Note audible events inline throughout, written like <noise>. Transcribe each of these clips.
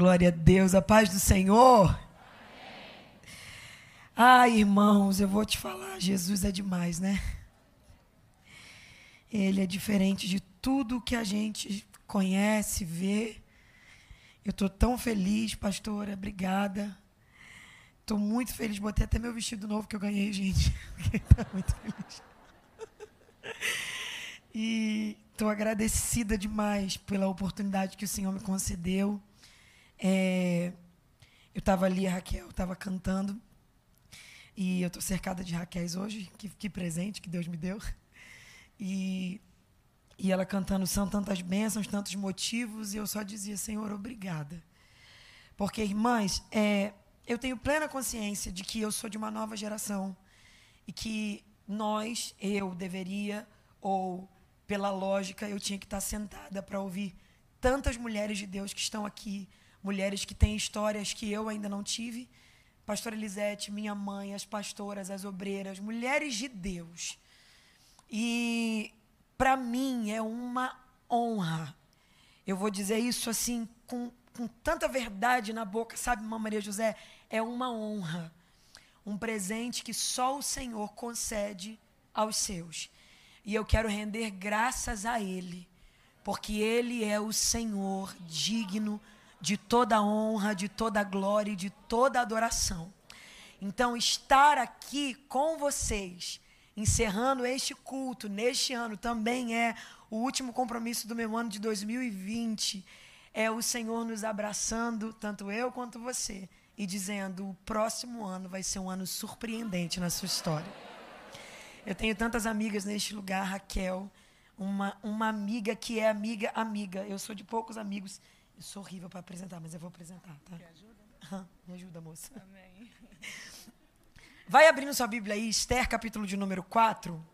Glória a Deus, a paz do Senhor. Ai, irmãos, eu vou te falar, Jesus é demais, né? Ele é diferente de tudo que a gente conhece, vê. Eu estou tão feliz, pastora, obrigada. Estou muito feliz, botei até meu vestido novo que eu ganhei, gente. <laughs> Estou muito feliz. E estou agradecida demais pela oportunidade que o Senhor me concedeu. É, eu estava ali, a Raquel estava cantando. E eu estou cercada de Raquéis hoje. Que, que, presente que Deus me deu. E, e ela cantando São tantas bênçãos, tantos motivos. E eu só dizia, Senhor, obrigada. Porque, irmãs, é, eu tenho plena consciência de que eu sou de uma nova geração. E que nós, eu, deveria, ou pela lógica, eu tinha que estar sentada para ouvir tantas mulheres de Deus que estão aqui mulheres que têm histórias que eu ainda não tive. Pastora Elisete, minha mãe, as pastoras, as obreiras, mulheres de Deus. E para mim é uma honra. Eu vou dizer isso assim com, com tanta verdade na boca, sabe, Mamãe Maria José? É uma honra. Um presente que só o Senhor concede aos seus. E eu quero render graças a Ele, porque Ele é o Senhor digno de toda honra, de toda glória e de toda adoração. Então, estar aqui com vocês, encerrando este culto neste ano, também é o último compromisso do meu ano de 2020. É o Senhor nos abraçando, tanto eu quanto você, e dizendo: o próximo ano vai ser um ano surpreendente na sua história. Eu tenho tantas amigas neste lugar, Raquel, uma, uma amiga que é amiga, amiga. Eu sou de poucos amigos eu sou horrível para apresentar, mas eu vou apresentar, tá? Me ajuda? me ajuda, moça. Amém. Vai abrindo sua Bíblia aí, Esther, capítulo de número 4.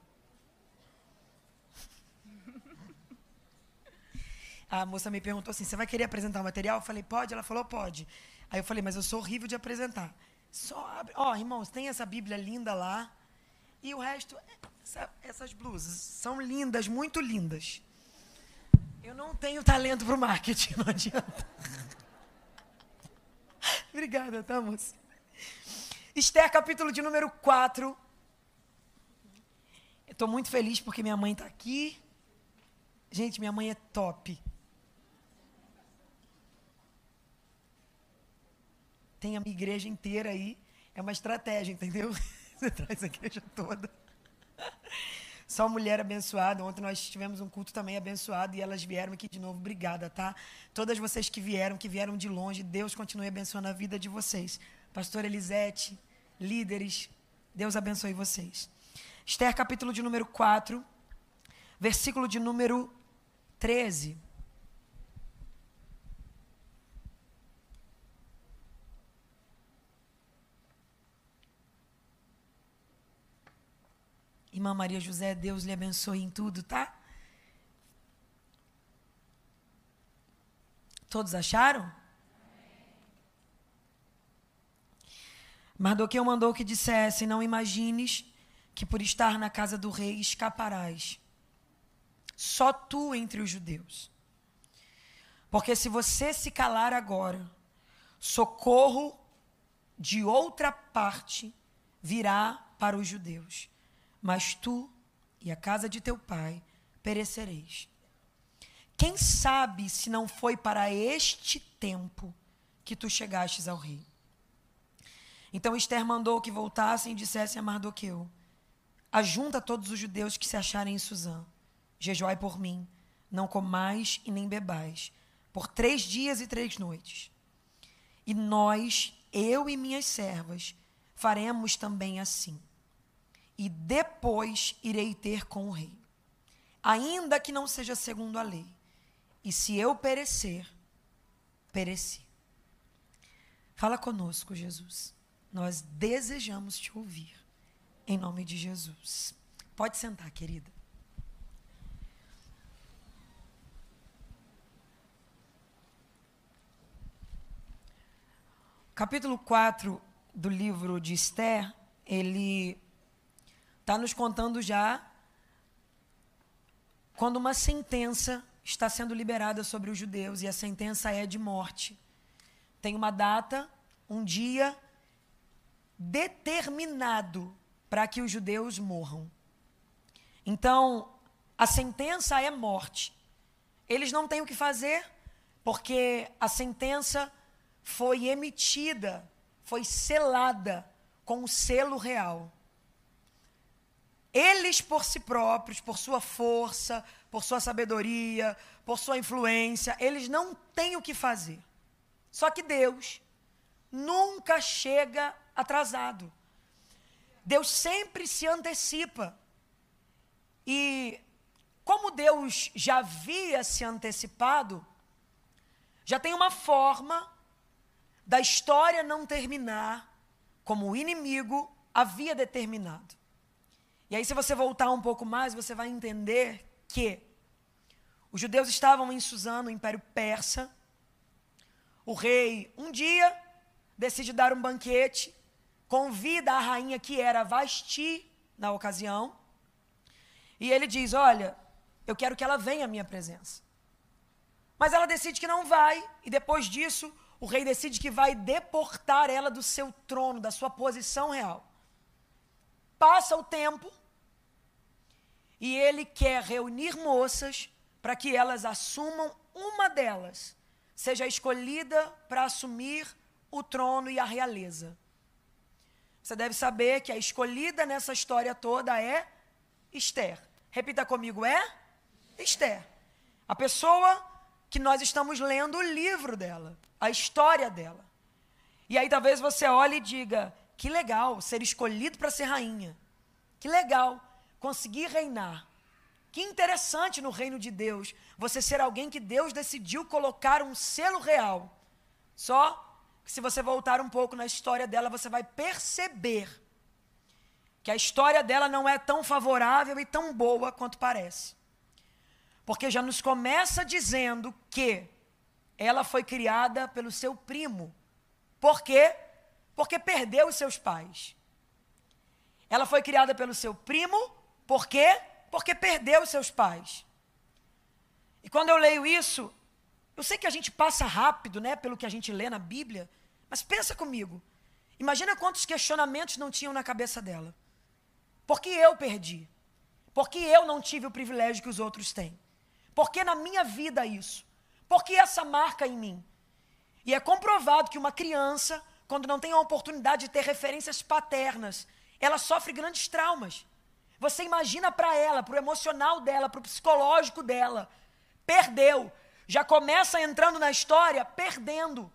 A moça me perguntou assim: você vai querer apresentar o material? Eu falei, pode? Ela falou, pode. Aí eu falei, mas eu sou horrível de apresentar. Só abre. Ó, oh, irmãos, tem essa Bíblia linda lá. E o resto, essa, essas blusas são lindas, muito lindas. Eu não tenho talento para o marketing, não adianta. <laughs> Obrigada, tá, moça? Esther, capítulo de número 4. Eu estou muito feliz porque minha mãe está aqui. Gente, minha mãe é top. Tem a minha igreja inteira aí. É uma estratégia, entendeu? <laughs> Você traz a igreja toda. Só mulher abençoada. Ontem nós tivemos um culto também abençoado e elas vieram aqui de novo. Obrigada, tá? Todas vocês que vieram, que vieram de longe, Deus continue abençoando a vida de vocês. Pastora Elisete, líderes, Deus abençoe vocês. Esther, capítulo de número 4, versículo de número 13. Irmã Maria José, Deus lhe abençoe em tudo, tá? Todos acharam? Mardoqueu mandou que dissesse: Não imagines que por estar na casa do rei escaparás. Só tu entre os judeus. Porque se você se calar agora, socorro de outra parte virá para os judeus mas tu e a casa de teu pai perecereis. Quem sabe se não foi para este tempo que tu chegastes ao rei? Então Esther mandou que voltassem e dissessem a Mardoqueu: Ajunta todos os judeus que se acharem em Suzã. Jejuai por mim, não comais e nem bebais, por três dias e três noites. E nós, eu e minhas servas, faremos também assim e depois irei ter com o rei. Ainda que não seja segundo a lei. E se eu perecer, pereci. Fala conosco, Jesus. Nós desejamos te ouvir. Em nome de Jesus. Pode sentar, querida. Capítulo 4 do livro de Esther, ele está nos contando já quando uma sentença está sendo liberada sobre os judeus e a sentença é de morte. tem uma data, um dia determinado para que os judeus morram. Então, a sentença é morte. Eles não têm o que fazer, porque a sentença foi emitida, foi selada com o selo real. Eles, por si próprios, por sua força, por sua sabedoria, por sua influência, eles não têm o que fazer. Só que Deus nunca chega atrasado. Deus sempre se antecipa. E como Deus já havia se antecipado, já tem uma forma da história não terminar como o inimigo havia determinado. E aí, se você voltar um pouco mais, você vai entender que os judeus estavam em Suzano, o Império Persa. O rei, um dia, decide dar um banquete, convida a rainha que era Vasti na ocasião, e ele diz: Olha, eu quero que ela venha à minha presença. Mas ela decide que não vai, e depois disso, o rei decide que vai deportar ela do seu trono, da sua posição real. Passa o tempo, e ele quer reunir moças para que elas assumam uma delas, seja escolhida para assumir o trono e a realeza. Você deve saber que a escolhida nessa história toda é Esther. Repita comigo, é Esther. A pessoa que nós estamos lendo o livro dela, a história dela. E aí talvez você olhe e diga: que legal ser escolhido para ser rainha. Que legal conseguir reinar. Que interessante no reino de Deus você ser alguém que Deus decidiu colocar um selo real. Só que se você voltar um pouco na história dela, você vai perceber que a história dela não é tão favorável e tão boa quanto parece. Porque já nos começa dizendo que ela foi criada pelo seu primo. Por quê? Porque perdeu os seus pais. Ela foi criada pelo seu primo, por quê? Porque perdeu os seus pais. E quando eu leio isso, eu sei que a gente passa rápido, né, pelo que a gente lê na Bíblia, mas pensa comigo. Imagina quantos questionamentos não tinham na cabeça dela. Por que eu perdi? Por que eu não tive o privilégio que os outros têm? Por que na minha vida isso? Por que essa marca em mim? E é comprovado que uma criança, quando não tem a oportunidade de ter referências paternas, ela sofre grandes traumas. Você imagina para ela, para o emocional dela, para o psicológico dela. Perdeu. Já começa entrando na história perdendo.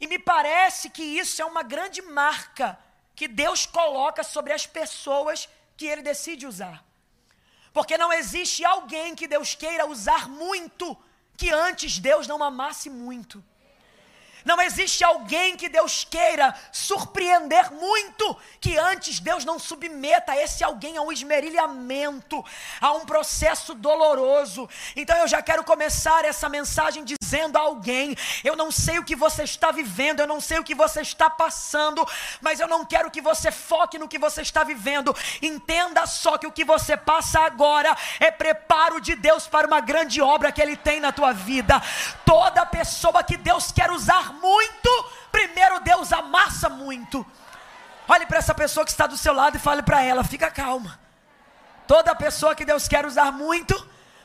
E me parece que isso é uma grande marca que Deus coloca sobre as pessoas que ele decide usar. Porque não existe alguém que Deus queira usar muito que antes Deus não amasse muito. Não existe alguém que Deus queira surpreender muito que antes Deus não submeta esse alguém a um esmerilhamento, a um processo doloroso. Então eu já quero começar essa mensagem dizendo a alguém: eu não sei o que você está vivendo, eu não sei o que você está passando, mas eu não quero que você foque no que você está vivendo. Entenda só que o que você passa agora é preparo de Deus para uma grande obra que Ele tem na tua vida. Toda pessoa que Deus quer usar muito, primeiro Deus amassa muito. Olhe para essa pessoa que está do seu lado e fale para ela: fica calma. Toda pessoa que Deus quer usar muito,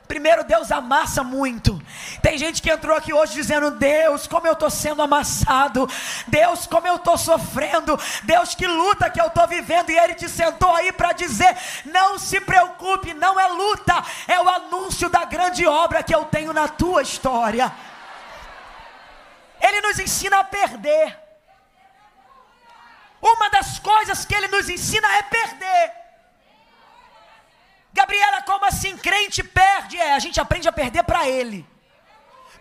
primeiro Deus amassa muito. Tem gente que entrou aqui hoje dizendo: Deus, como eu estou sendo amassado, Deus, como eu estou sofrendo, Deus, que luta que eu estou vivendo. E Ele te sentou aí para dizer: Não se preocupe, não é luta, é o anúncio da grande obra que eu tenho na tua história. Ele nos ensina a perder. Uma das coisas que ele nos ensina é perder. Gabriela, como assim crente perde? É, a gente aprende a perder para ele.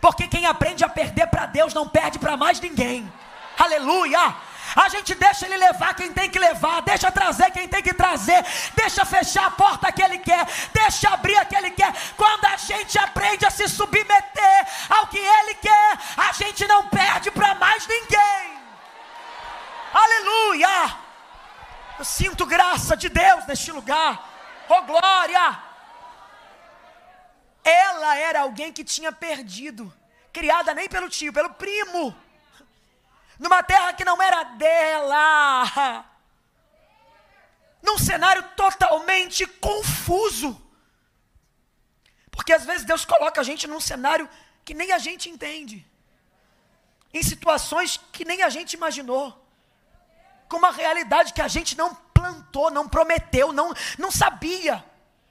Porque quem aprende a perder para Deus não perde para mais ninguém. Aleluia! A gente deixa ele levar quem tem que levar, deixa trazer quem tem que trazer, deixa fechar a porta que ele quer, deixa abrir a que ele quer. Quando a gente aprende a se submeter ao que ele quer, a gente não perde para mais ninguém. Aleluia! Eu sinto graça de Deus neste lugar. Oh glória! Ela era alguém que tinha perdido, criada nem pelo tio, pelo primo. Numa terra que não era dela, num cenário totalmente confuso. Porque às vezes Deus coloca a gente num cenário que nem a gente entende, em situações que nem a gente imaginou, com uma realidade que a gente não plantou, não prometeu, não, não sabia.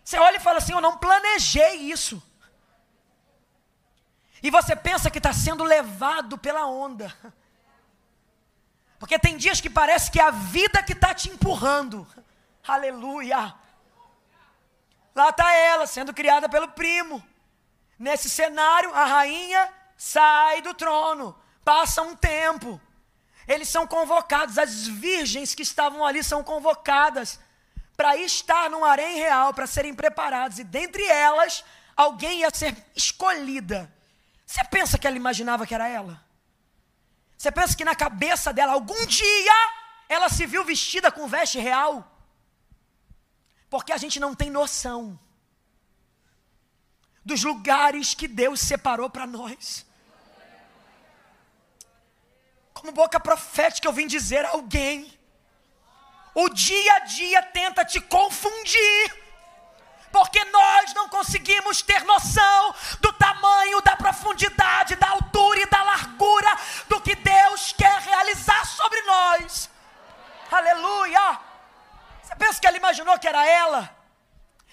Você olha e fala assim: Eu não planejei isso. E você pensa que está sendo levado pela onda. Porque tem dias que parece que é a vida que está te empurrando. Aleluia. Lá está ela, sendo criada pelo primo. Nesse cenário, a rainha sai do trono. Passa um tempo. Eles são convocados, as virgens que estavam ali são convocadas para estar num harém real, para serem preparadas. E dentre elas, alguém ia ser escolhida. Você pensa que ela imaginava que era ela? Você pensa que na cabeça dela, algum dia, ela se viu vestida com veste real? Porque a gente não tem noção dos lugares que Deus separou para nós. Como boca profética, eu vim dizer a alguém: o dia a dia tenta te confundir porque nós não conseguimos ter noção do tamanho, da profundidade, da altura e da largura do que Deus quer realizar sobre nós. Aleluia! Você pensa que ela imaginou que era ela?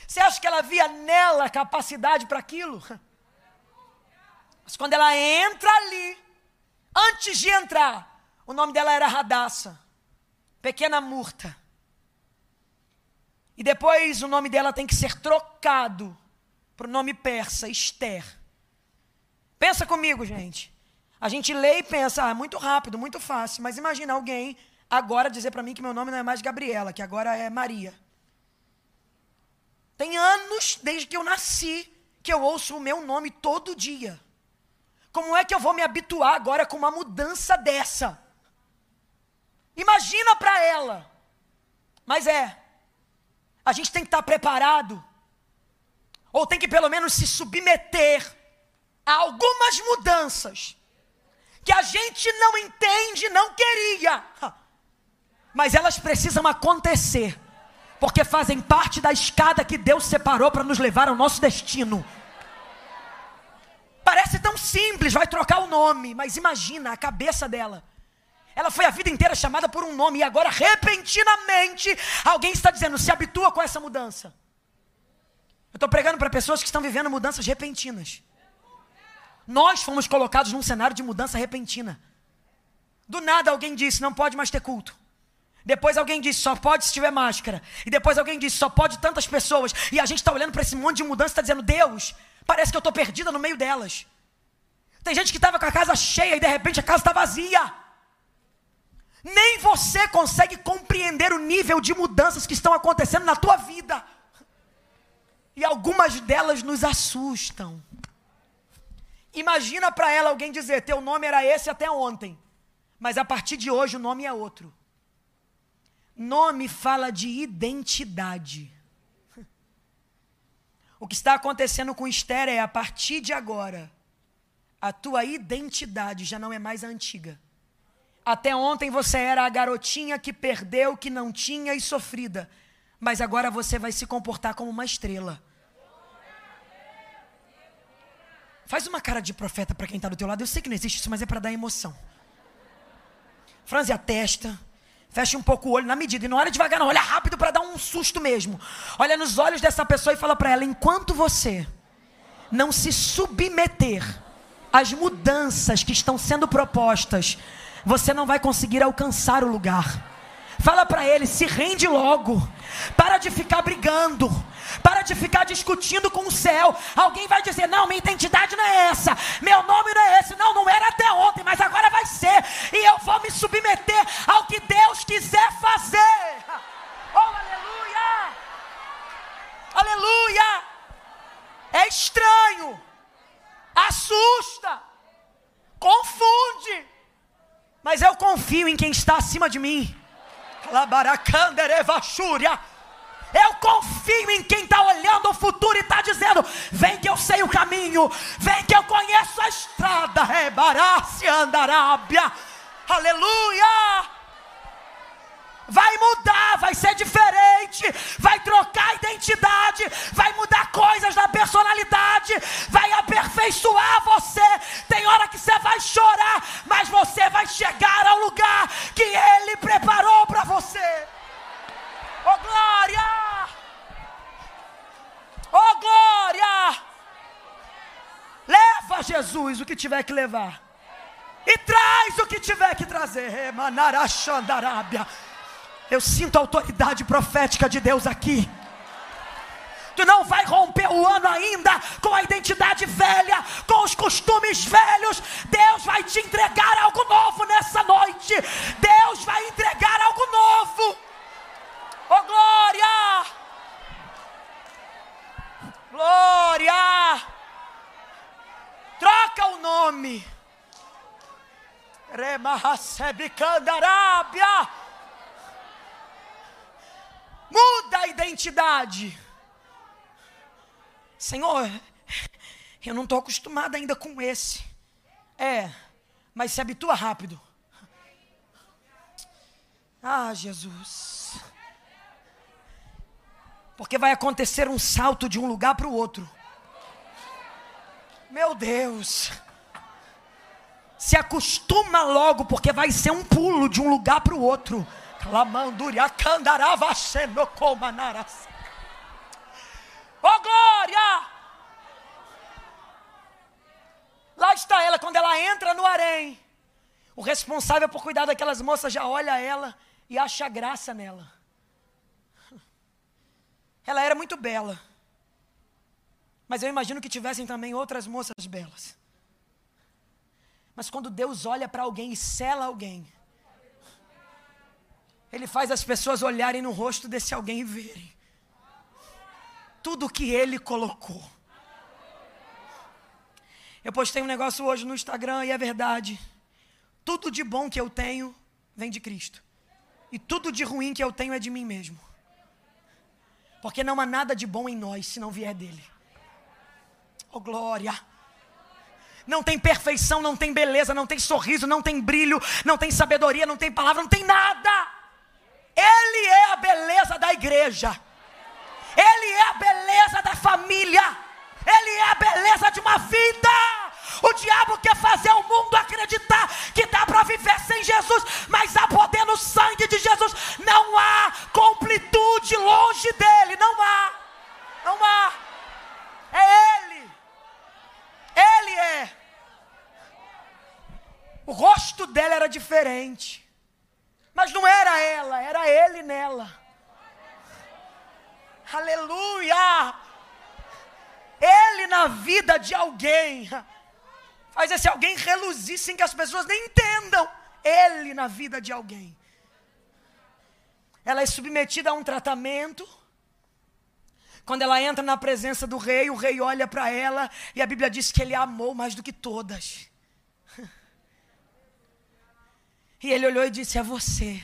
Você acha que ela via nela capacidade para aquilo? <laughs> Mas quando ela entra ali, antes de entrar, o nome dela era Radassa, pequena murta. E depois o nome dela tem que ser trocado para o nome persa, Esther. Pensa comigo, gente. A gente lê e pensa, ah, muito rápido, muito fácil. Mas imagina alguém agora dizer para mim que meu nome não é mais Gabriela, que agora é Maria. Tem anos desde que eu nasci que eu ouço o meu nome todo dia. Como é que eu vou me habituar agora com uma mudança dessa? Imagina para ela. Mas é, a gente tem que estar preparado, ou tem que pelo menos se submeter a algumas mudanças que a gente não entende, não queria, mas elas precisam acontecer, porque fazem parte da escada que Deus separou para nos levar ao nosso destino. Parece tão simples, vai trocar o nome, mas imagina a cabeça dela ela foi a vida inteira chamada por um nome e agora, repentinamente, alguém está dizendo: se habitua com essa mudança. Eu estou pregando para pessoas que estão vivendo mudanças repentinas. Nós fomos colocados num cenário de mudança repentina. Do nada alguém disse: não pode mais ter culto. Depois alguém disse: só pode se tiver máscara. E depois alguém disse: só pode tantas pessoas. E a gente está olhando para esse monte de mudança e está dizendo: Deus, parece que eu estou perdida no meio delas. Tem gente que estava com a casa cheia e de repente a casa está vazia. Nem você consegue compreender o nível de mudanças que estão acontecendo na tua vida. E algumas delas nos assustam. Imagina para ela alguém dizer: teu nome era esse até ontem, mas a partir de hoje o nome é outro. Nome fala de identidade. <laughs> O que está acontecendo com Esther é a partir de agora, a tua identidade já não é mais a antiga. Até ontem você era a garotinha que perdeu, que não tinha e sofrida. Mas agora você vai se comportar como uma estrela. Faz uma cara de profeta para quem está do teu lado. Eu sei que não existe isso, mas é para dar emoção. Franze a testa. Feche um pouco o olho na medida. E não olha devagar, não. Olha rápido para dar um susto mesmo. Olha nos olhos dessa pessoa e fala para ela: enquanto você não se submeter às mudanças que estão sendo propostas você não vai conseguir alcançar o lugar. Fala para ele, se rende logo. Para de ficar brigando. Para de ficar discutindo com o céu. Alguém vai dizer: Não, minha identidade não é essa. Meu nome não é esse. Não, não era até ontem, mas agora vai ser. E eu vou me submeter ao que Deus quiser fazer. Oh, aleluia! Aleluia! É estranho. Assusta. Confunde mas eu confio em quem está acima de mim. Eu confio em quem está olhando o futuro e está dizendo: Vem que eu sei o caminho, vem que eu conheço a estrada. Rebarácia andarábia. Aleluia! Vai mudar, vai ser diferente, vai trocar a identidade, vai mudar coisas na personalidade, vai aperfeiçoar você. Tem hora que você vai chorar, mas você vai chegar ao lugar que Ele preparou para você. Oh glória! Oh glória! Leva Jesus o que tiver que levar. E traz o que tiver que trazer. Manarachandarábia. Eu sinto a autoridade profética de Deus aqui. Tu não vai romper o ano ainda com a identidade velha, com os costumes velhos. Deus vai te entregar algo novo nessa noite. Deus vai entregar algo novo. Oh glória! Glória! Troca o nome. Remahasebicandarábia. Muda identidade. Senhor, eu não estou acostumado ainda com esse. É, mas se habitua rápido. Ah, Jesus. Porque vai acontecer um salto de um lugar para o outro. Meu Deus. Se acostuma logo, porque vai ser um pulo de um lugar para o outro. Oh glória! Lá está ela, quando ela entra no harém. O responsável por cuidar daquelas moças já olha ela e acha graça nela. <laughs> Ela era muito bela. Mas eu imagino que tivessem também outras moças belas. Mas quando Deus olha para alguém e sela alguém, Ele faz as pessoas olharem no rosto desse alguém e verem tudo que Ele colocou. Eu postei um negócio hoje no Instagram e é verdade. Tudo de bom que eu tenho vem de Cristo. E tudo de ruim que eu tenho é de mim mesmo. Porque não há nada de bom em nós se não vier dele. Oh glória! Não tem perfeição, não tem beleza, não tem sorriso, não tem brilho, não tem sabedoria, não tem palavra, não tem nada. Ele é a beleza da igreja. Ele é a beleza da família. Ele é a beleza de uma vida. O diabo quer fazer o mundo acreditar que dá para viver sem Jesus, mas há poder no sangue de Jesus. Não há completude longe dele. Não há. Não há. É Ele. Ele é. O rosto dela era diferente. Mas não era ela, era ele nela. Aleluia! Ele na vida de alguém faz esse alguém reluzir sem que as pessoas nem entendam. Ele na vida de alguém. Ela é submetida a um tratamento quando ela entra na presença do rei, o rei olha para ela e a Bíblia diz que ele a amou mais do que todas. E ele olhou e disse: É você,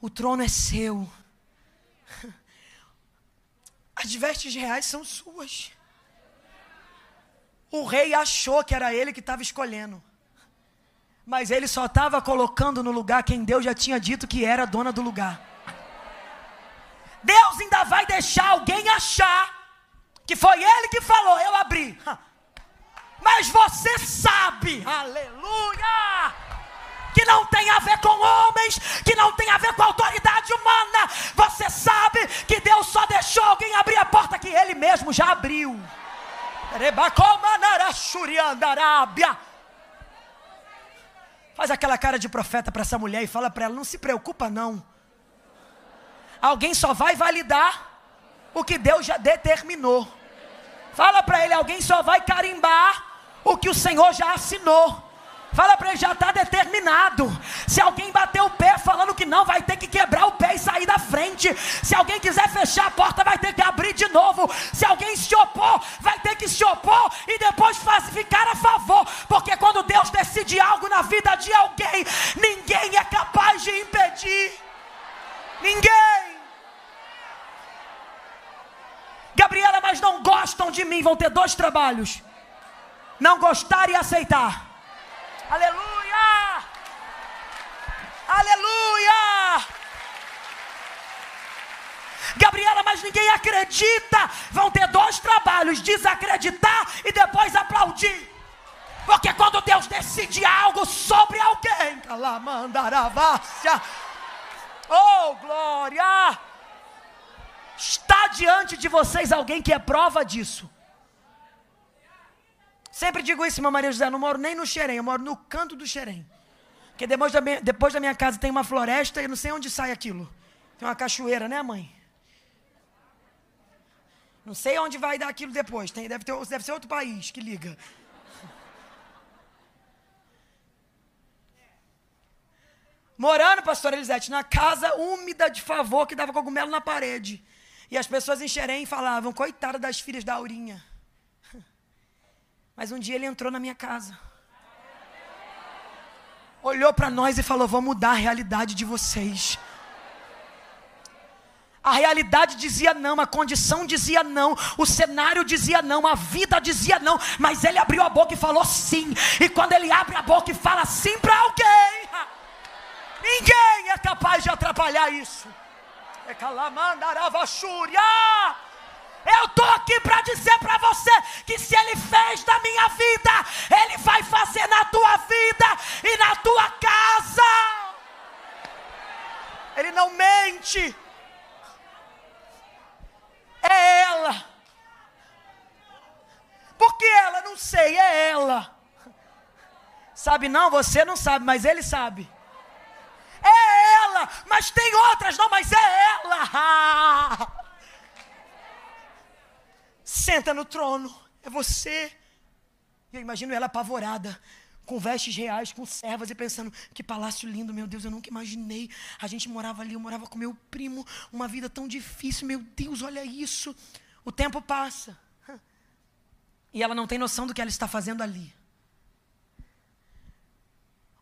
o trono é seu, <laughs> as vestes reais são suas. O rei achou que era ele que estava escolhendo, mas ele só estava colocando no lugar quem Deus já tinha dito que era dona do lugar. Deus ainda vai deixar alguém achar que foi ele que falou, eu abri. <laughs> Mas você sabe, aleluia, que não tem a ver com homens, que não tem a ver com autoridade humana. Você sabe que Deus só deixou alguém abrir a porta que ele mesmo já abriu. Faz aquela cara de profeta para essa mulher e fala para ela: não se preocupa, não alguém só vai validar o que Deus já determinou. Fala para ele, alguém só vai carimbar o que o Senhor já assinou. Fala para ele, já está determinado. Se alguém bater o pé falando que não, vai ter que quebrar o pé e sair da frente. Se alguém quiser fechar a porta, vai ter que abrir de novo. Se alguém se opor, vai ter que se opor e depois ficar a favor. Porque quando Deus decide algo na vida de alguém, ninguém é capaz de impedir. Ninguém. Gabriela, mas não gostam de mim, vão ter dois trabalhos: não gostar e aceitar. Aleluia! Aleluia! Gabriela, mas ninguém acredita. Vão ter dois trabalhos: desacreditar e depois aplaudir. Porque quando Deus decide algo sobre alguém, calamandaravassia, oh glória! Está diante de vocês alguém que é prova disso. Sempre digo isso, meu Maria José, não moro nem no Xerém, eu moro no canto do Xerém. Porque depois da, minha, depois da minha casa tem uma floresta e não sei onde sai aquilo. Tem uma cachoeira, né, mãe? Não sei onde vai dar aquilo depois. Tem, deve, ter, deve ser outro país que liga. Morando, pastor Elisete, na casa úmida de favor que dava cogumelo na parede. E as pessoas em Xerém falavam, coitada das filhas da Aurinha. Mas um dia ele entrou na minha casa. Olhou para nós e falou: Vou mudar a realidade de vocês. A realidade dizia não, a condição dizia não, o cenário dizia não, a vida dizia não, mas ele abriu a boca e falou sim. E quando ele abre a boca e fala sim para alguém, ninguém é capaz de atrapalhar isso. É calamandaravachúria. Eu estou aqui para dizer para você que se Ele fez na minha vida, Ele vai fazer na tua vida e na tua casa. Ele não mente. É ela. Por que ela? Não sei, é ela. Sabe não? Você não sabe, mas ele sabe. É ela, mas tem outras, não, mas é ela. <laughs> senta no trono, é você. E eu imagino ela apavorada, com vestes reais, com servas, e pensando: que palácio lindo, meu Deus, eu nunca imaginei. A gente morava ali, eu morava com meu primo, uma vida tão difícil, meu Deus, olha isso. O tempo passa. E ela não tem noção do que ela está fazendo ali.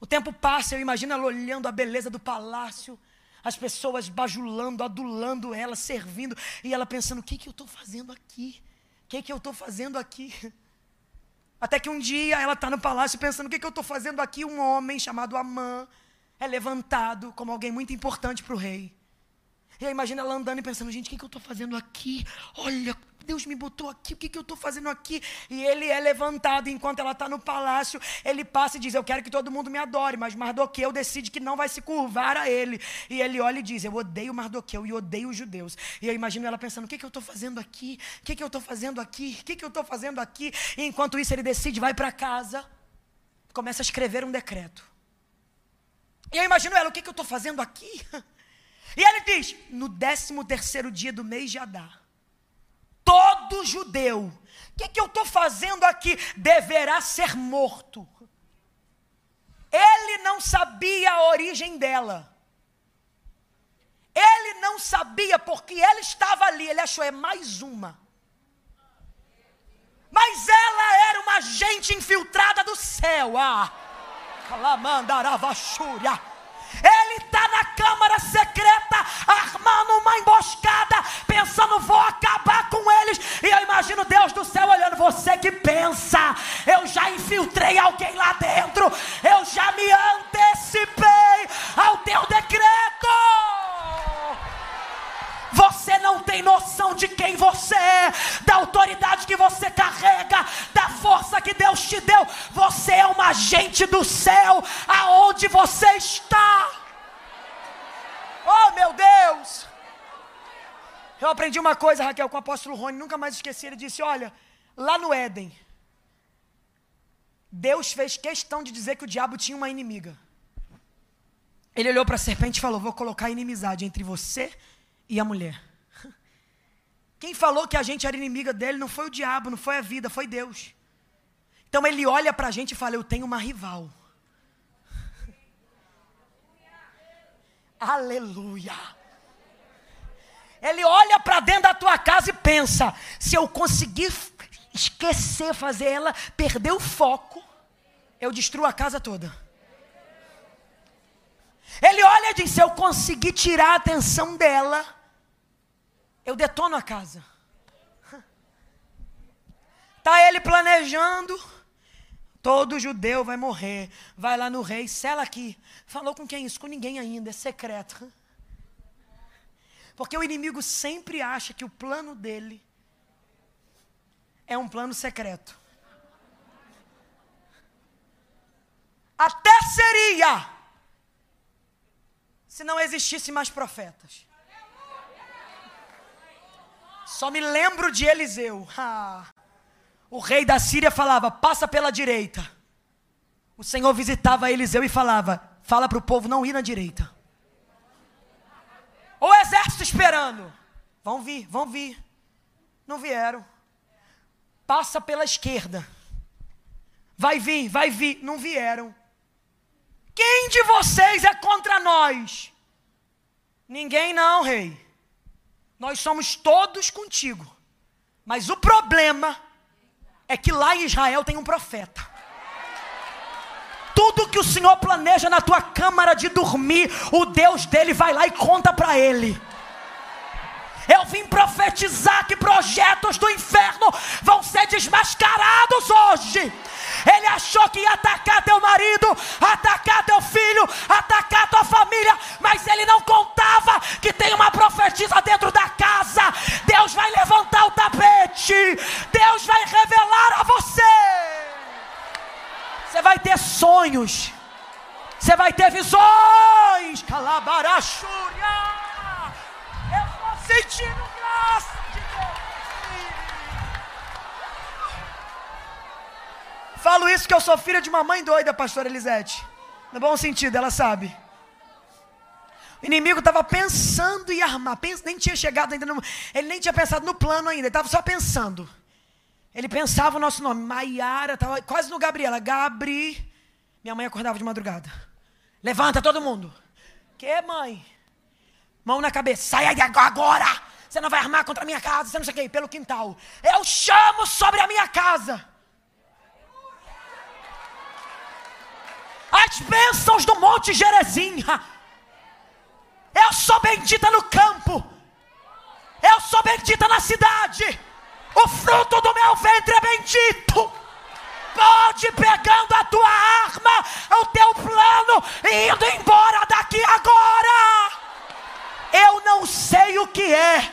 O tempo passa, eu imagino ela olhando a beleza do palácio, as pessoas bajulando, adulando ela, servindo, e ela pensando: o que, que eu estou fazendo aqui? O que, que eu estou fazendo aqui? <laughs> Até que um dia ela está no palácio pensando: o que, que eu estou fazendo aqui? Um homem chamado Amã é levantado como alguém muito importante para o rei. E aí imagina ela andando e pensando: gente, o que, que eu estou fazendo aqui? Olha, Deus me botou aqui, o que, que eu estou fazendo aqui? E ele é levantado enquanto ela está no palácio. Ele passa e diz: Eu quero que todo mundo me adore, mas Mardoqueu decide que não vai se curvar a ele. E ele olha e diz: Eu odeio Mardoqueu e odeio os judeus. E eu imagino ela pensando: O que, que eu estou fazendo aqui? O que, que eu estou fazendo aqui? O que, que eu estou fazendo aqui? E enquanto isso, ele decide, vai para casa, começa a escrever um decreto. E eu imagino ela: O que, que eu estou fazendo aqui? <laughs> E ele diz: No décimo terceiro dia do mês de Adar todo judeu, o que, que eu estou fazendo aqui? Deverá ser morto. Ele não sabia a origem dela. Ele não sabia porque ele estava ali. Ele achou, é mais uma. Mas ela era uma gente infiltrada do céu. Ah, Calamandaravachúria. Ele está na câmara secreta, armando uma emboscada, pensando, vou acabar com eles. E eu imagino Deus do céu olhando, você que pensa, eu já infiltrei alguém lá dentro, eu já me antecipei ao teu decreto. Você não tem noção de quem você é, da autoridade que você carrega, da força que Deus te deu. Você é uma agente do céu, aonde você está. Oh, meu Deus! Eu aprendi uma coisa, Raquel, com o apóstolo Rony, nunca mais esqueci. Ele disse: Olha, lá no Éden, Deus fez questão de dizer que o diabo tinha uma inimiga. Ele olhou para a serpente e falou: Vou colocar inimizade entre você e a mulher. <laughs> Quem falou que a gente era inimiga dele não foi o diabo, não foi a vida, foi Deus. Então ele olha para a gente e fala: Eu tenho uma rival. Aleluia. Ele olha para dentro da tua casa e pensa: se eu conseguir esquecer, fazer ela perder o foco, eu destruo a casa toda. Ele olha e diz: se eu conseguir tirar a atenção dela, eu detono a casa. Está ele planejando. Todo judeu vai morrer. Vai lá no rei, sela aqui. Falou com quem isso? Com ninguém ainda, é secreto. Porque o inimigo sempre acha que o plano dele é um plano secreto. Até seria se não existisse mais profetas. Só me lembro de Eliseu. Ah, o rei da Síria falava: passa pela direita. O Senhor visitava Eliseu e falava: fala para o povo não ir na direita. O exército esperando. Vão vir, vão vir. Não vieram. Passa pela esquerda. Vai vir, vai vir. Não vieram. Quem de vocês é contra nós? Ninguém não, rei. Nós somos todos contigo. Mas o problema é que lá em Israel tem um profeta. Tudo que o Senhor planeja na tua câmara de dormir, o Deus dele vai lá e conta para ele. Eu vim profetizar que projetos do inferno vão ser desmascarados hoje. Ele achou que ia atacar teu marido, atacar teu filho, atacar tua família, mas ele não contava que tem uma profetisa dentro da casa. Deus vai levantar o tapete, Deus vai revelar a você. Você vai ter sonhos, você vai ter visões. Calabarachúria, sentindo graça. Falo isso que eu sou filha de uma mãe doida, pastora Elisete. No bom sentido, ela sabe. O inimigo estava pensando em armar, nem tinha chegado ainda, no, ele nem tinha pensado no plano ainda, ele estava só pensando. Ele pensava o nosso nome, Maiara, estava quase no Gabriela, Gabri. Minha mãe acordava de madrugada. Levanta todo mundo. Que mãe? Mão na cabeça, sai agora! Você não vai armar contra a minha casa, você não sei o pelo quintal. Eu chamo sobre a minha casa. as bênçãos do Monte Gerezim. Eu sou bendita no campo, eu sou bendita na cidade, o fruto do meu ventre é bendito. Pode pegando a tua arma, o teu plano, e indo embora daqui agora. Eu não sei o que é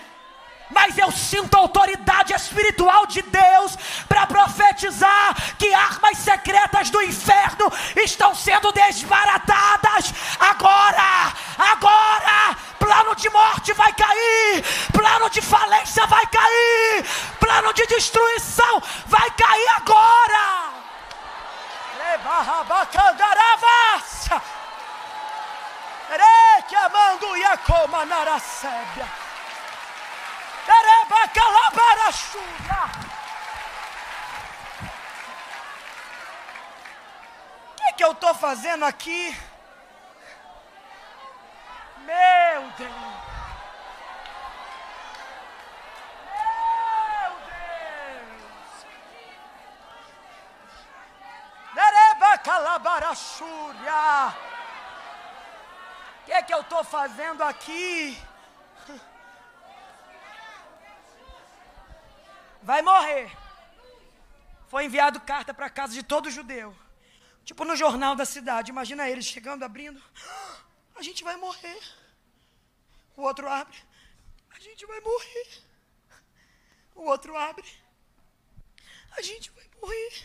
mas eu sinto a autoridade espiritual de Deus para profetizar que armas secretas do inferno estão sendo desbaratadas agora, agora. Plano de morte vai cair, plano de falência vai cair, plano de destruição vai cair agora. Ereque amando Yacoma Narasébia. O que, que eu estou fazendo aqui? Meu Deus! Calabarachúria! O que, que eu estou fazendo aqui? vai morrer. Foi enviado carta para casa de todo judeu. Tipo no jornal da cidade. Imagina eles chegando, abrindo. A gente vai morrer. O outro abre. A gente vai morrer. O outro abre. A gente vai morrer.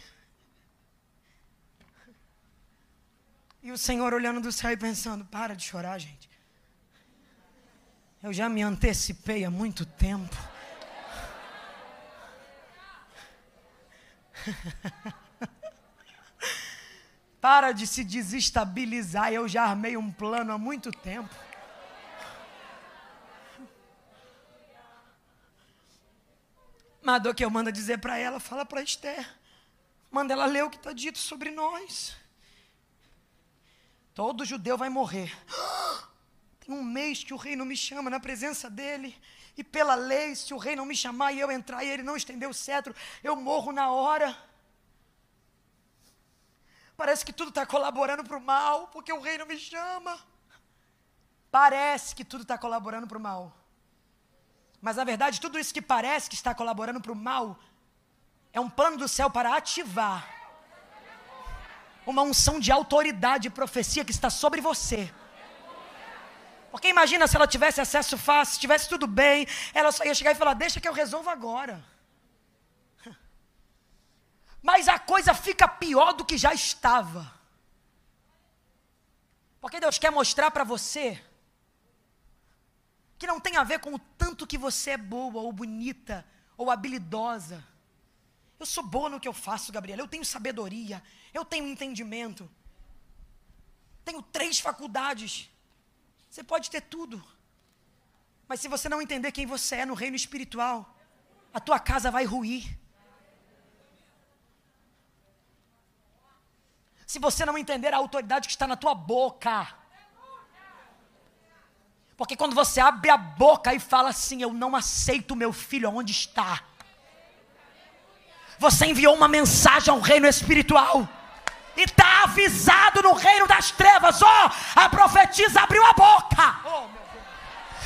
E o Senhor olhando do céu e pensando: para de chorar, gente. Eu já me antecipei há muito tempo. <laughs> Para de se desestabilizar. Eu já armei um plano há muito tempo. que eu manda dizer para ela, fala para Esther. Manda ela ler o que está dito sobre nós. Todo judeu vai morrer. Tem um mês que o rei não me chama na presença dele. E pela lei, se o rei não me chamar e eu entrar e ele não estender o cetro, eu morro na hora. Parece que tudo está colaborando para o mal, porque o rei não me chama. Parece que tudo está colaborando para o mal. Mas na verdade, tudo isso que parece que está colaborando para o mal é um plano do céu para ativar uma unção de autoridade e profecia que está sobre você Porque imagina se ela tivesse acesso fácil, se tivesse tudo bem, ela só ia chegar e falar: Deixa que eu resolvo agora. <laughs> Mas a coisa fica pior do que já estava. Porque Deus quer mostrar para você que não tem a ver com o tanto que você é boa, ou bonita, ou habilidosa. Eu sou boa no que eu faço, Gabriela. Eu tenho sabedoria, eu tenho entendimento. Tenho três faculdades. Você pode ter tudo. Mas se você não entender quem você é no reino espiritual, a tua casa vai ruir. Se você não entender a autoridade que está na tua boca. Porque quando você abre a boca e fala assim, eu não aceito meu filho onde está. Você enviou uma mensagem ao reino espiritual e está avisado no reino das trevas. Ó, oh, a profetisa abriu a boca.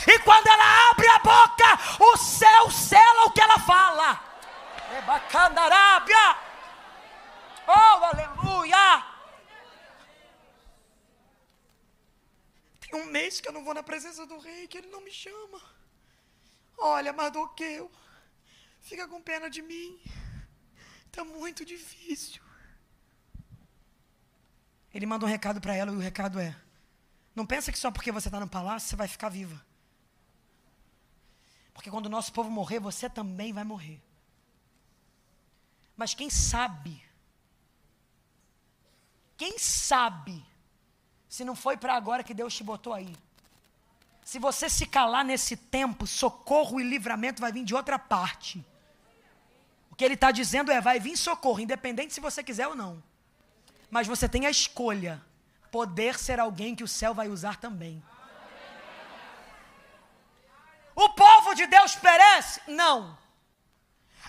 E quando ela abre a boca, o céu sela o que ela fala. Ebacandarábia. Oh, aleluia. Tem um mês que eu não vou na presença do rei, que ele não me chama. Olha, Mardoqueu, fica com pena de mim. Está muito difícil. Ele manda um recado para ela e o recado é: não pensa que só porque você está no palácio você vai ficar viva. Porque quando o nosso povo morrer, você também vai morrer. Mas quem sabe, quem sabe, se não foi para agora que Deus te botou aí. Se você se calar nesse tempo, socorro e livramento vai vir de outra parte. O que ele está dizendo é: vai vir socorro, independente se você quiser ou não mas você tem a escolha, poder ser alguém que o céu vai usar também. O povo de Deus perece? Não.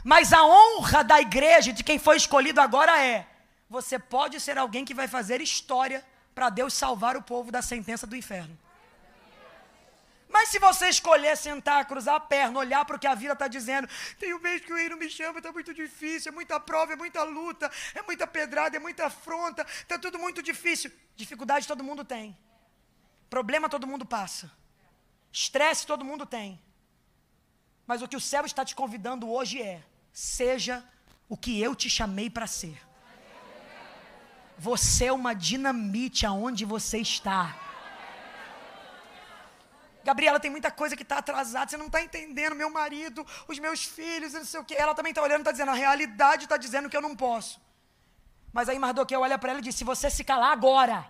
Mas a honra da igreja, de quem foi escolhido agora é: você pode ser alguém que vai fazer história para Deus salvar o povo da sentença do inferno. Mas se você escolher sentar, cruzar a perna, olhar para o que a vida está dizendo, tem um mês que o rei não me chama, está muito difícil, é muita prova, é muita luta, é muita pedrada, é muita afronta, está tudo muito difícil. Dificuldade todo mundo tem. Problema todo mundo passa. Estresse todo mundo tem. Mas o que o céu está te convidando hoje é: seja o que eu te chamei para ser. Você é uma dinamite aonde você está. Gabriela, tem muita coisa que está atrasada, você não está entendendo. Meu marido, os meus filhos, não sei o quê. Ela também está olhando e está dizendo: a realidade está dizendo que eu não posso. Mas aí Mardoqueu olha para ela e diz: se você se calar agora,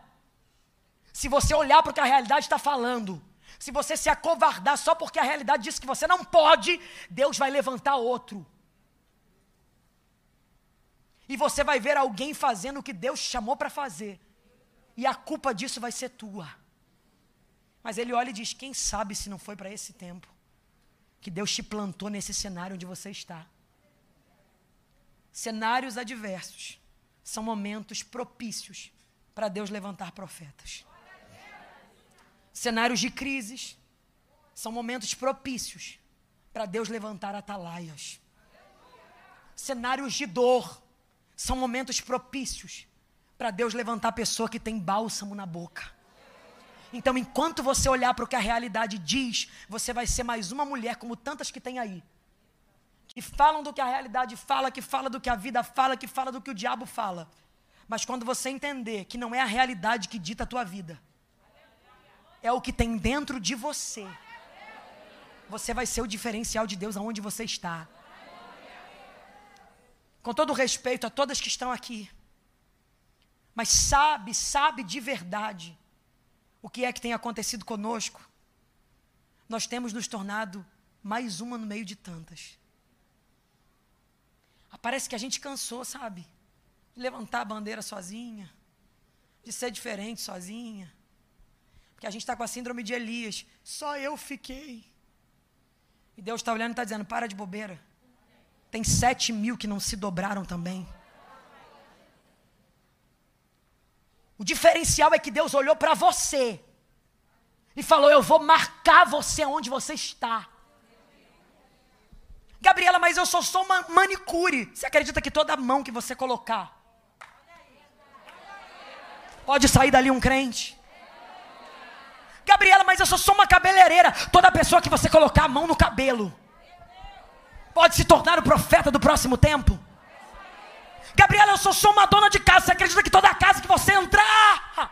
se você olhar para o que a realidade está falando, se você se acovardar só porque a realidade diz que você não pode, Deus vai levantar outro. E você vai ver alguém fazendo o que Deus chamou para fazer. E a culpa disso vai ser tua. Mas ele olha e diz: quem sabe se não foi para esse tempo que Deus te plantou nesse cenário onde você está. Cenários adversos são momentos propícios para Deus levantar profetas. Cenários de crises são momentos propícios para Deus levantar atalaias. Cenários de dor são momentos propícios para Deus levantar pessoa que tem bálsamo na boca. Então, enquanto você olhar para o que a realidade diz, você vai ser mais uma mulher como tantas que tem aí. Que falam do que a realidade fala, que fala do que a vida fala, que fala do que o diabo fala. Mas quando você entender que não é a realidade que dita a tua vida, é o que tem dentro de você. Você vai ser o diferencial de Deus aonde você está. Com todo respeito a todas que estão aqui. Mas sabe, sabe de verdade o que é que tem acontecido conosco? Nós temos nos tornado mais uma no meio de tantas. Parece que a gente cansou, sabe? De levantar a bandeira sozinha, de ser diferente sozinha. Porque a gente está com a síndrome de Elias. Só eu fiquei. E Deus está olhando e está dizendo: para de bobeira. Tem sete mil que não se dobraram também. O diferencial é que Deus olhou para você e falou: Eu vou marcar você onde você está. Gabriela, mas eu só sou uma manicure. Você acredita que toda mão que você colocar pode sair dali um crente? Gabriela, mas eu só sou uma cabeleireira. Toda pessoa que você colocar a mão no cabelo pode se tornar o profeta do próximo tempo. Gabriela, eu só sou uma dona de casa. Você acredita que toda casa que você entrar,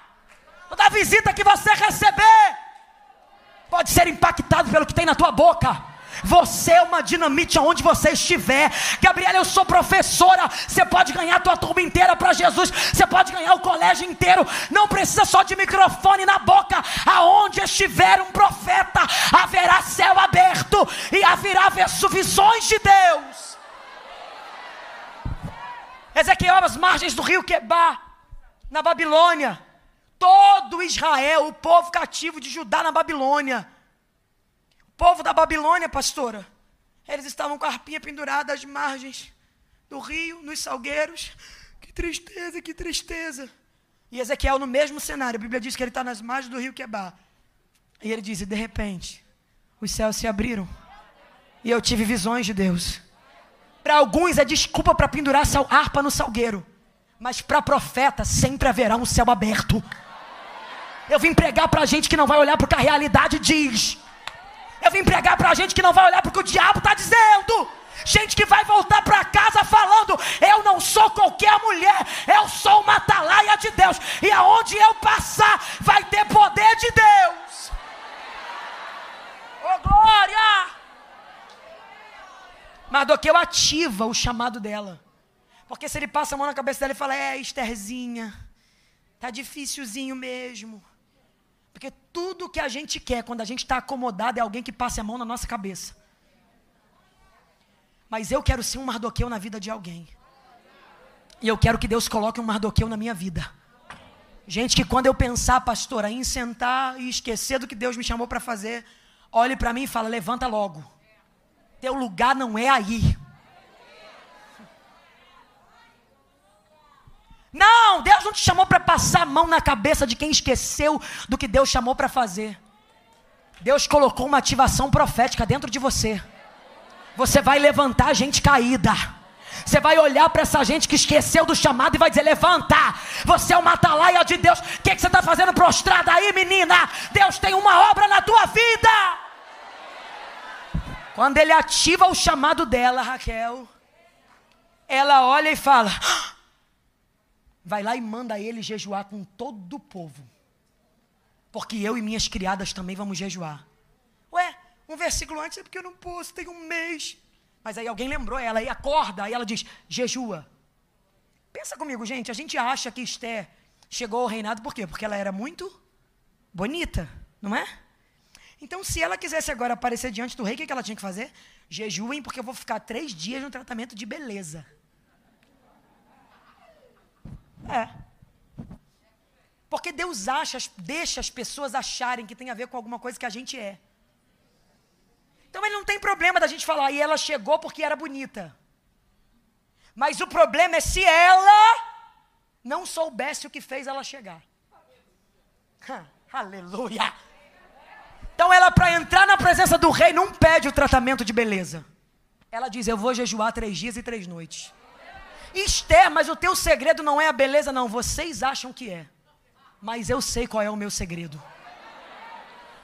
toda visita que você receber, pode ser impactado pelo que tem na tua boca? Você é uma dinamite aonde você estiver. Gabriela, eu sou professora. Você pode ganhar a tua turma inteira para Jesus. Você pode ganhar o colégio inteiro. Não precisa só de microfone na boca. Aonde estiver um profeta, haverá céu aberto e haverá visões de Deus. Ezequiel, às margens do rio Quebá, na Babilônia. Todo Israel, o povo cativo de Judá na Babilônia povo da Babilônia, pastora, eles estavam com a arpinha pendurada às margens do rio, nos salgueiros. Que tristeza, que tristeza. E Ezequiel, no mesmo cenário, a Bíblia diz que ele está nas margens do rio Quebá. E ele diz: e de repente, os céus se abriram. E eu tive visões de Deus. Para alguns é desculpa para pendurar a harpa no salgueiro. Mas para profeta sempre haverá um céu aberto. Eu vim pregar para gente que não vai olhar para o que a realidade diz. Eu vim pregar para gente que não vai olhar para o que o diabo está dizendo. Gente que vai voltar para casa falando: Eu não sou qualquer mulher, eu sou uma atalaia de Deus. E aonde eu passar, vai ter poder de Deus. Oh glória! Mardoqueu ativa o chamado dela. Porque se ele passa a mão na cabeça dela e fala: É, Estherzinha, tá difícilzinho mesmo. Porque tudo que a gente quer quando a gente está acomodado é alguém que passe a mão na nossa cabeça. Mas eu quero ser um Mardoqueu na vida de alguém. E eu quero que Deus coloque um Mardoqueu na minha vida. Gente que quando eu pensar, pastora, em sentar e esquecer do que Deus me chamou para fazer, olhe para mim e fala: levanta logo. Teu lugar não é aí. Não, Deus não te chamou para passar a mão na cabeça de quem esqueceu do que Deus chamou para fazer. Deus colocou uma ativação profética dentro de você. Você vai levantar gente caída. Você vai olhar para essa gente que esqueceu do chamado e vai dizer: Levanta, você é uma atalaia de Deus. O que, que você está fazendo prostrada aí, menina? Deus tem uma obra na tua vida. Quando ele ativa o chamado dela, Raquel, ela olha e fala: vai lá e manda ele jejuar com todo o povo. Porque eu e minhas criadas também vamos jejuar. Ué, um versículo antes é porque eu não posso, tem um mês. Mas aí alguém lembrou ela e acorda, aí ela diz: jejua. Pensa comigo, gente, a gente acha que Esté chegou ao reinado por quê? Porque ela era muito bonita, não é? Então, se ela quisesse agora aparecer diante do rei, o que ela tinha que fazer? Jejuem, porque eu vou ficar três dias no tratamento de beleza. É. Porque Deus acha, deixa as pessoas acharem que tem a ver com alguma coisa que a gente é. Então ele não tem problema da gente falar, e ela chegou porque era bonita. Mas o problema é se ela não soubesse o que fez ela chegar. <laughs> Aleluia! Então ela, para entrar na presença do rei, não pede o tratamento de beleza. Ela diz: Eu vou jejuar três dias e três noites. Esther, mas o teu segredo não é a beleza, não. Vocês acham que é. Mas eu sei qual é o meu segredo.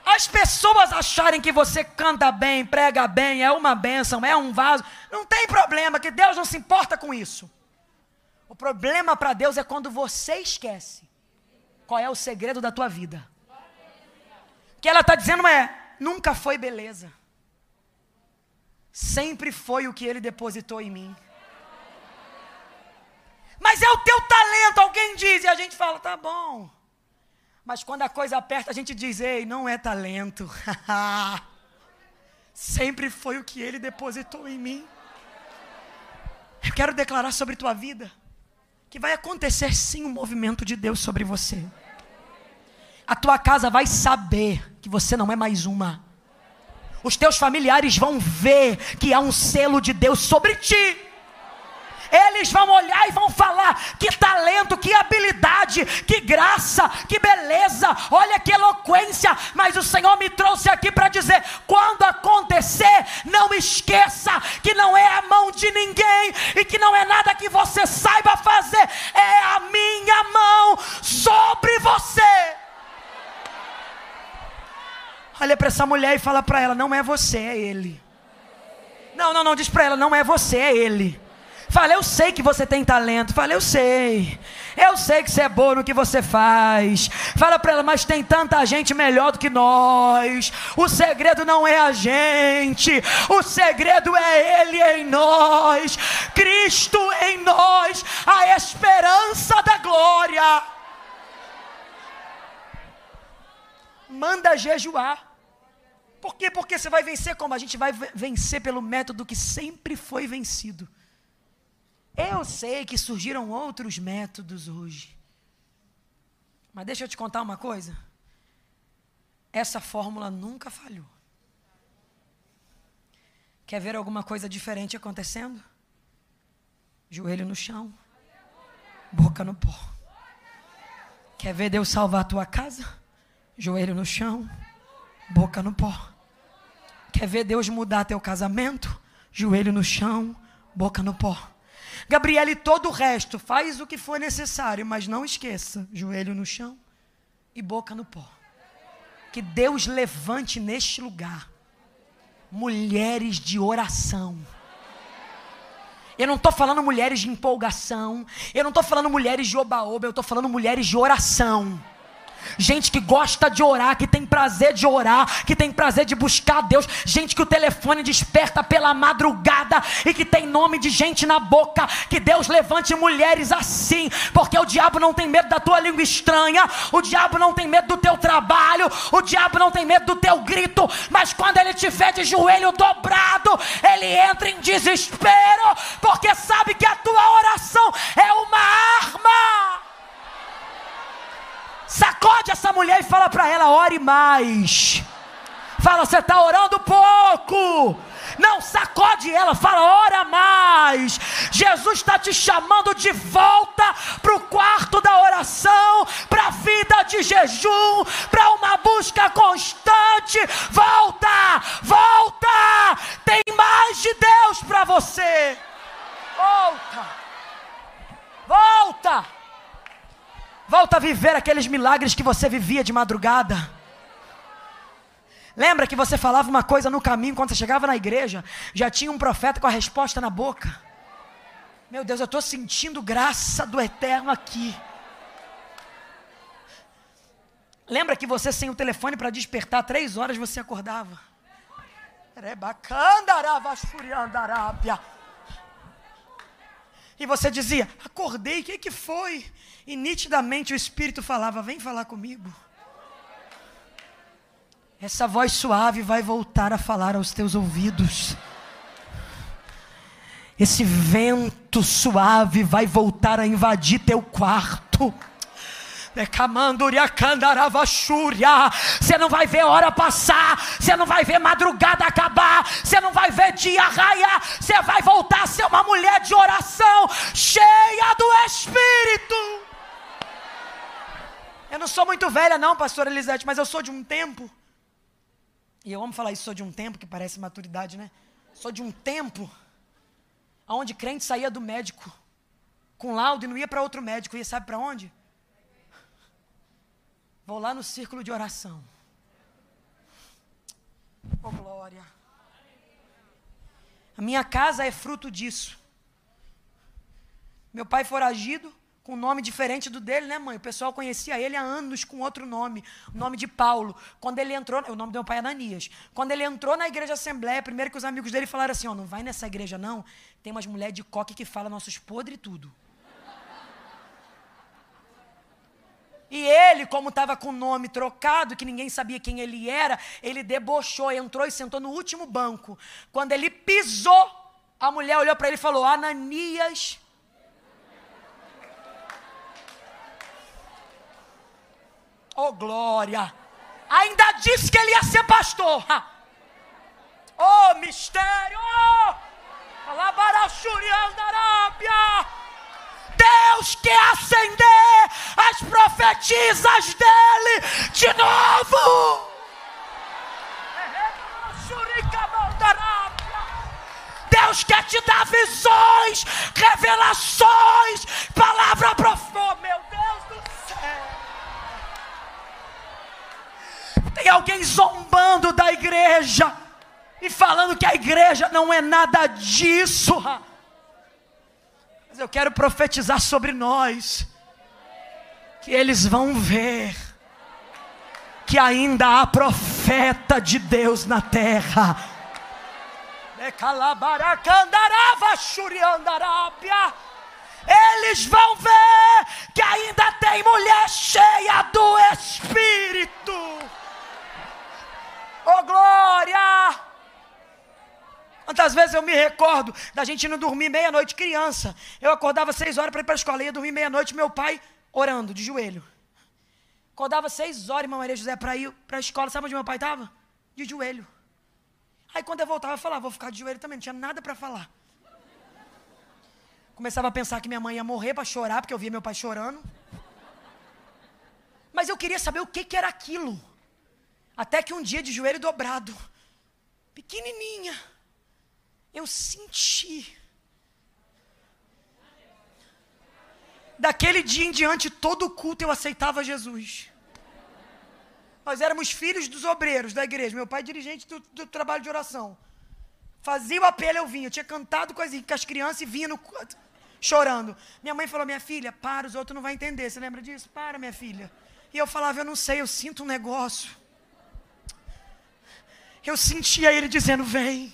As pessoas acharem que você canta bem, prega bem, é uma bênção, é um vaso. Não tem problema, que Deus não se importa com isso. O problema para Deus é quando você esquece qual é o segredo da tua vida. O que ela está dizendo é: nunca foi beleza. Sempre foi o que ele depositou em mim. Mas é o teu talento, alguém diz, e a gente fala, tá bom. Mas quando a coisa aperta, a gente diz, ei, não é talento. <laughs> Sempre foi o que ele depositou em mim. Eu quero declarar sobre tua vida que vai acontecer sim um movimento de Deus sobre você. A tua casa vai saber que você não é mais uma. Os teus familiares vão ver que há um selo de Deus sobre ti. Eles vão olhar e vão falar: que talento, que habilidade, que graça, que beleza, olha que eloquência. Mas o Senhor me trouxe aqui para dizer: essa mulher e fala para ela: não é você, é ele. Não, não, não, diz para ela: não é você, é ele. Fala, eu sei que você tem talento. Fala, eu sei. Eu sei que você é boa no que você faz. Fala para ela, mas tem tanta gente melhor do que nós. O segredo não é a gente. O segredo é Ele em nós. Cristo em nós. A esperança da glória. Manda jejuar. Por quê? Porque você vai vencer como? A gente vai vencer pelo método que sempre foi vencido. Eu sei que surgiram outros métodos hoje. Mas deixa eu te contar uma coisa. Essa fórmula nunca falhou. Quer ver alguma coisa diferente acontecendo? Joelho no chão, boca no pó. Quer ver Deus salvar a tua casa? Joelho no chão, boca no pó. Quer ver Deus mudar teu casamento? Joelho no chão, boca no pó. Gabriele, todo o resto, faz o que for necessário, mas não esqueça: joelho no chão e boca no pó. Que Deus levante neste lugar mulheres de oração. Eu não estou falando mulheres de empolgação. Eu não estou falando mulheres de oba-oba. Eu estou falando mulheres de oração gente que gosta de orar, que tem prazer de orar, que tem prazer de buscar Deus, gente que o telefone desperta pela madrugada e que tem nome de gente na boca. Que Deus levante mulheres assim, porque o diabo não tem medo da tua língua estranha, o diabo não tem medo do teu trabalho, o diabo não tem medo do teu grito, mas quando ele te vê de joelho dobrado, ele entra em desespero, porque sabe que a tua oração é uma arma. Sacode essa mulher e fala para ela: ore mais. Fala, você está orando pouco. Não, sacode ela, fala, ora mais. Jesus está te chamando de volta para o quarto da oração, para a vida de jejum, para uma busca constante. Volta, volta. Tem mais de Deus para você. Volta, volta. Volta a viver aqueles milagres que você vivia de madrugada. Lembra que você falava uma coisa no caminho quando você chegava na igreja? Já tinha um profeta com a resposta na boca. Meu Deus, eu estou sentindo graça do eterno aqui. Lembra que você sem o telefone para despertar, três horas você acordava? E você dizia, acordei, o que, que foi? E nitidamente o Espírito falava: Vem falar comigo. Essa voz suave vai voltar a falar aos teus ouvidos. Esse vento suave vai voltar a invadir teu quarto. Você não vai ver hora passar, você não vai ver madrugada acabar, você não vai ver dia raiar, você vai voltar a ser uma mulher de oração, cheia do Espírito. Eu não sou muito velha, não, pastora Elisete, mas eu sou de um tempo. E eu amo falar isso, sou de um tempo, que parece maturidade, né? Sou de um tempo onde crente saía do médico com laudo e não ia para outro médico, ia sabe para onde? Vou lá no círculo de oração. Oh glória. A minha casa é fruto disso. Meu pai foragido, com um nome diferente do dele, né, mãe? O pessoal conhecia ele há anos com outro nome, o nome de Paulo. Quando ele entrou, o nome do meu pai é Ananias. Quando ele entrou na igreja Assembleia, primeiro que os amigos dele falaram assim: ó, não vai nessa igreja não, tem umas mulheres de coque que falam nossos podres e tudo. E ele, como estava com o nome trocado, que ninguém sabia quem ele era, ele debochou, entrou e sentou no último banco. Quando ele pisou, a mulher olhou para ele e falou: Ananias Oh, glória! Ainda disse que ele ia ser pastor. Oh, mistério! Deus quer acender as profetisas dele de novo. Deus quer te dar visões, revelações, palavra profunda. Oh, meu Deus do céu. Tem alguém zombando da igreja e falando que a igreja não é nada disso. Mas eu quero profetizar sobre nós que eles vão ver que ainda há profeta de Deus na terra. Eles vão ver que ainda tem mulher cheia do Espírito. Oh glória! Quantas vezes eu me recordo da gente não dormir meia-noite criança. Eu acordava seis horas para ir para a escola, ia dormir meia-noite, meu pai orando, de joelho. Acordava seis horas, irmã Maria José, para ir para a escola. Sabe onde meu pai estava? De joelho. Aí quando eu voltava, eu falava, vou ficar de joelho também, não tinha nada para falar. Começava a pensar que minha mãe ia morrer para chorar, porque eu via meu pai chorando. Mas eu queria saber o que, que era aquilo. Até que um dia de joelho dobrado, pequenininha, eu senti daquele dia em diante, todo culto eu aceitava Jesus. Nós éramos filhos dos obreiros da igreja. Meu pai, dirigente do, do trabalho de oração. Fazia o apelo, eu vinha. Eu tinha cantado com as, com as crianças e vinha no, chorando. Minha mãe falou: Minha filha, para, os outros não vão entender. Você lembra disso? Para, minha filha. E eu falava: Eu não sei, eu sinto um negócio. Eu sentia ele dizendo: Vem.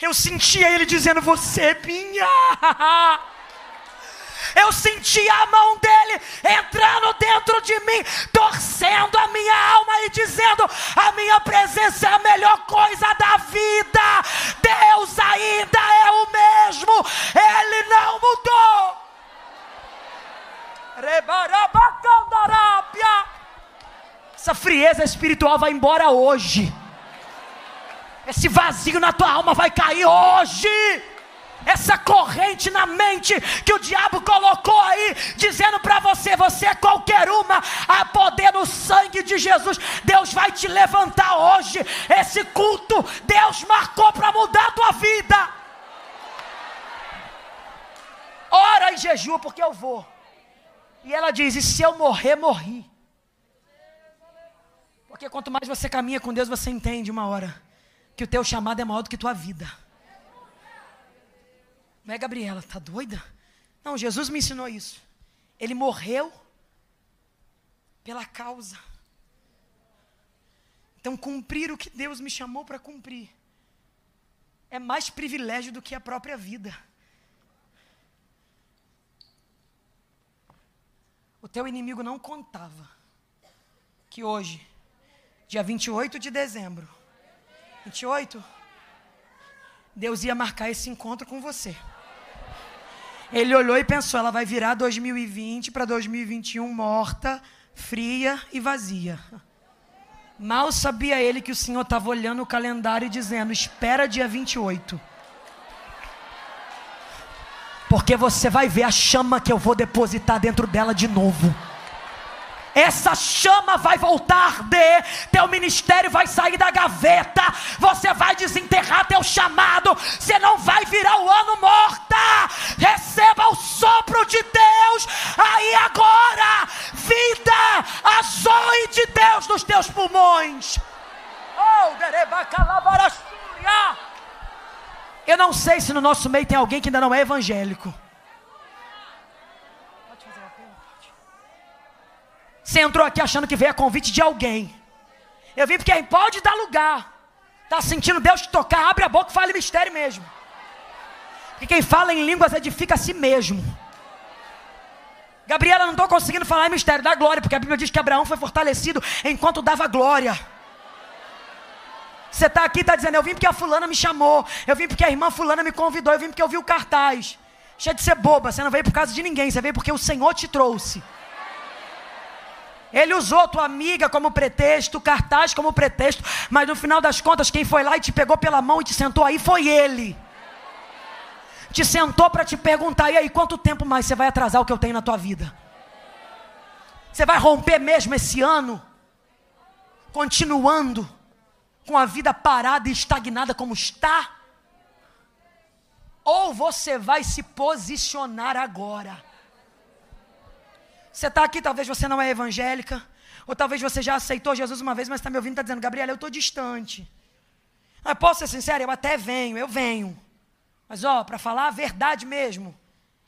Eu sentia ele dizendo: Você é minha. <laughs> Eu sentia a mão dele entrando dentro de mim, torcendo a minha alma e dizendo: A minha presença é a melhor coisa da vida. Deus ainda é o mesmo, ele não mudou. Essa frieza espiritual vai embora hoje. Esse vazio na tua alma vai cair hoje essa corrente na mente que o diabo colocou aí, dizendo para você: você é qualquer uma, a poder no sangue de Jesus. Deus vai te levantar hoje. Esse culto Deus marcou para mudar a tua vida. Ora e jejua, porque eu vou. E ela diz: e se eu morrer, morri. Porque quanto mais você caminha com Deus, você entende uma hora que o teu chamado é maior do que tua vida. Não é, Gabriela? Tá doida? Não, Jesus me ensinou isso. Ele morreu pela causa. Então, cumprir o que Deus me chamou para cumprir é mais privilégio do que a própria vida. O teu inimigo não contava que hoje, dia 28 de dezembro, 28, Deus ia marcar esse encontro com você. Ele olhou e pensou: ela vai virar 2020 para 2021 morta, fria e vazia. Mal sabia ele que o Senhor estava olhando o calendário e dizendo: espera dia 28. Porque você vai ver a chama que eu vou depositar dentro dela de novo essa chama vai voltar arder, teu ministério vai sair da gaveta, você vai desenterrar teu chamado, você não vai virar o ano morta. Receba o sopro de Deus aí agora, vida, a zoe de Deus nos teus pulmões. Oh, eu não sei se no nosso meio tem alguém que ainda não é evangélico. Você entrou aqui achando que veio a convite de alguém. Eu vim porque pode dar lugar. Está sentindo Deus te tocar, abre a boca e fale mistério mesmo. Porque quem fala em línguas edifica a si mesmo. Gabriela, não estou conseguindo falar em mistério, dá glória, porque a Bíblia diz que Abraão foi fortalecido enquanto dava glória. Você está aqui, está dizendo, eu vim porque a fulana me chamou, eu vim porque a irmã fulana me convidou, eu vim porque eu vi o cartaz. Cheio de ser boba, você não veio por causa de ninguém, você veio porque o Senhor te trouxe. Ele usou tua amiga como pretexto, cartaz como pretexto, mas no final das contas, quem foi lá e te pegou pela mão e te sentou aí foi ele. Te sentou para te perguntar: e aí, quanto tempo mais você vai atrasar o que eu tenho na tua vida? Você vai romper mesmo esse ano? Continuando com a vida parada e estagnada como está? Ou você vai se posicionar agora? Você está aqui, talvez você não é evangélica, Ou talvez você já aceitou Jesus uma vez, mas está me ouvindo e está dizendo, Gabriela, eu estou distante. Ah, posso ser sincero? Eu até venho, eu venho. Mas, ó, para falar a verdade mesmo,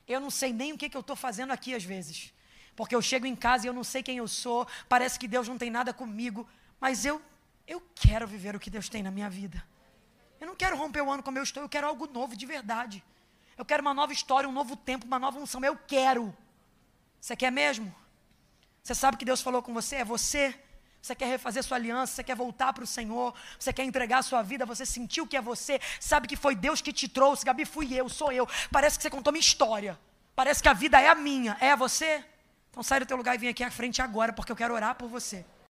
eu não sei nem o que, que eu estou fazendo aqui às vezes. Porque eu chego em casa e eu não sei quem eu sou, parece que Deus não tem nada comigo, mas eu, eu quero viver o que Deus tem na minha vida. Eu não quero romper o ano como eu estou, eu quero algo novo de verdade. Eu quero uma nova história, um novo tempo, uma nova unção. Eu quero. Você quer mesmo? Você sabe que Deus falou com você? É você. Você quer refazer sua aliança, você quer voltar para o Senhor, você quer entregar sua vida, você sentiu que é você, sabe que foi Deus que te trouxe, Gabi, fui eu, sou eu. Parece que você contou minha história. Parece que a vida é a minha, é você? Então sai do teu lugar e vem aqui à frente agora, porque eu quero orar por você.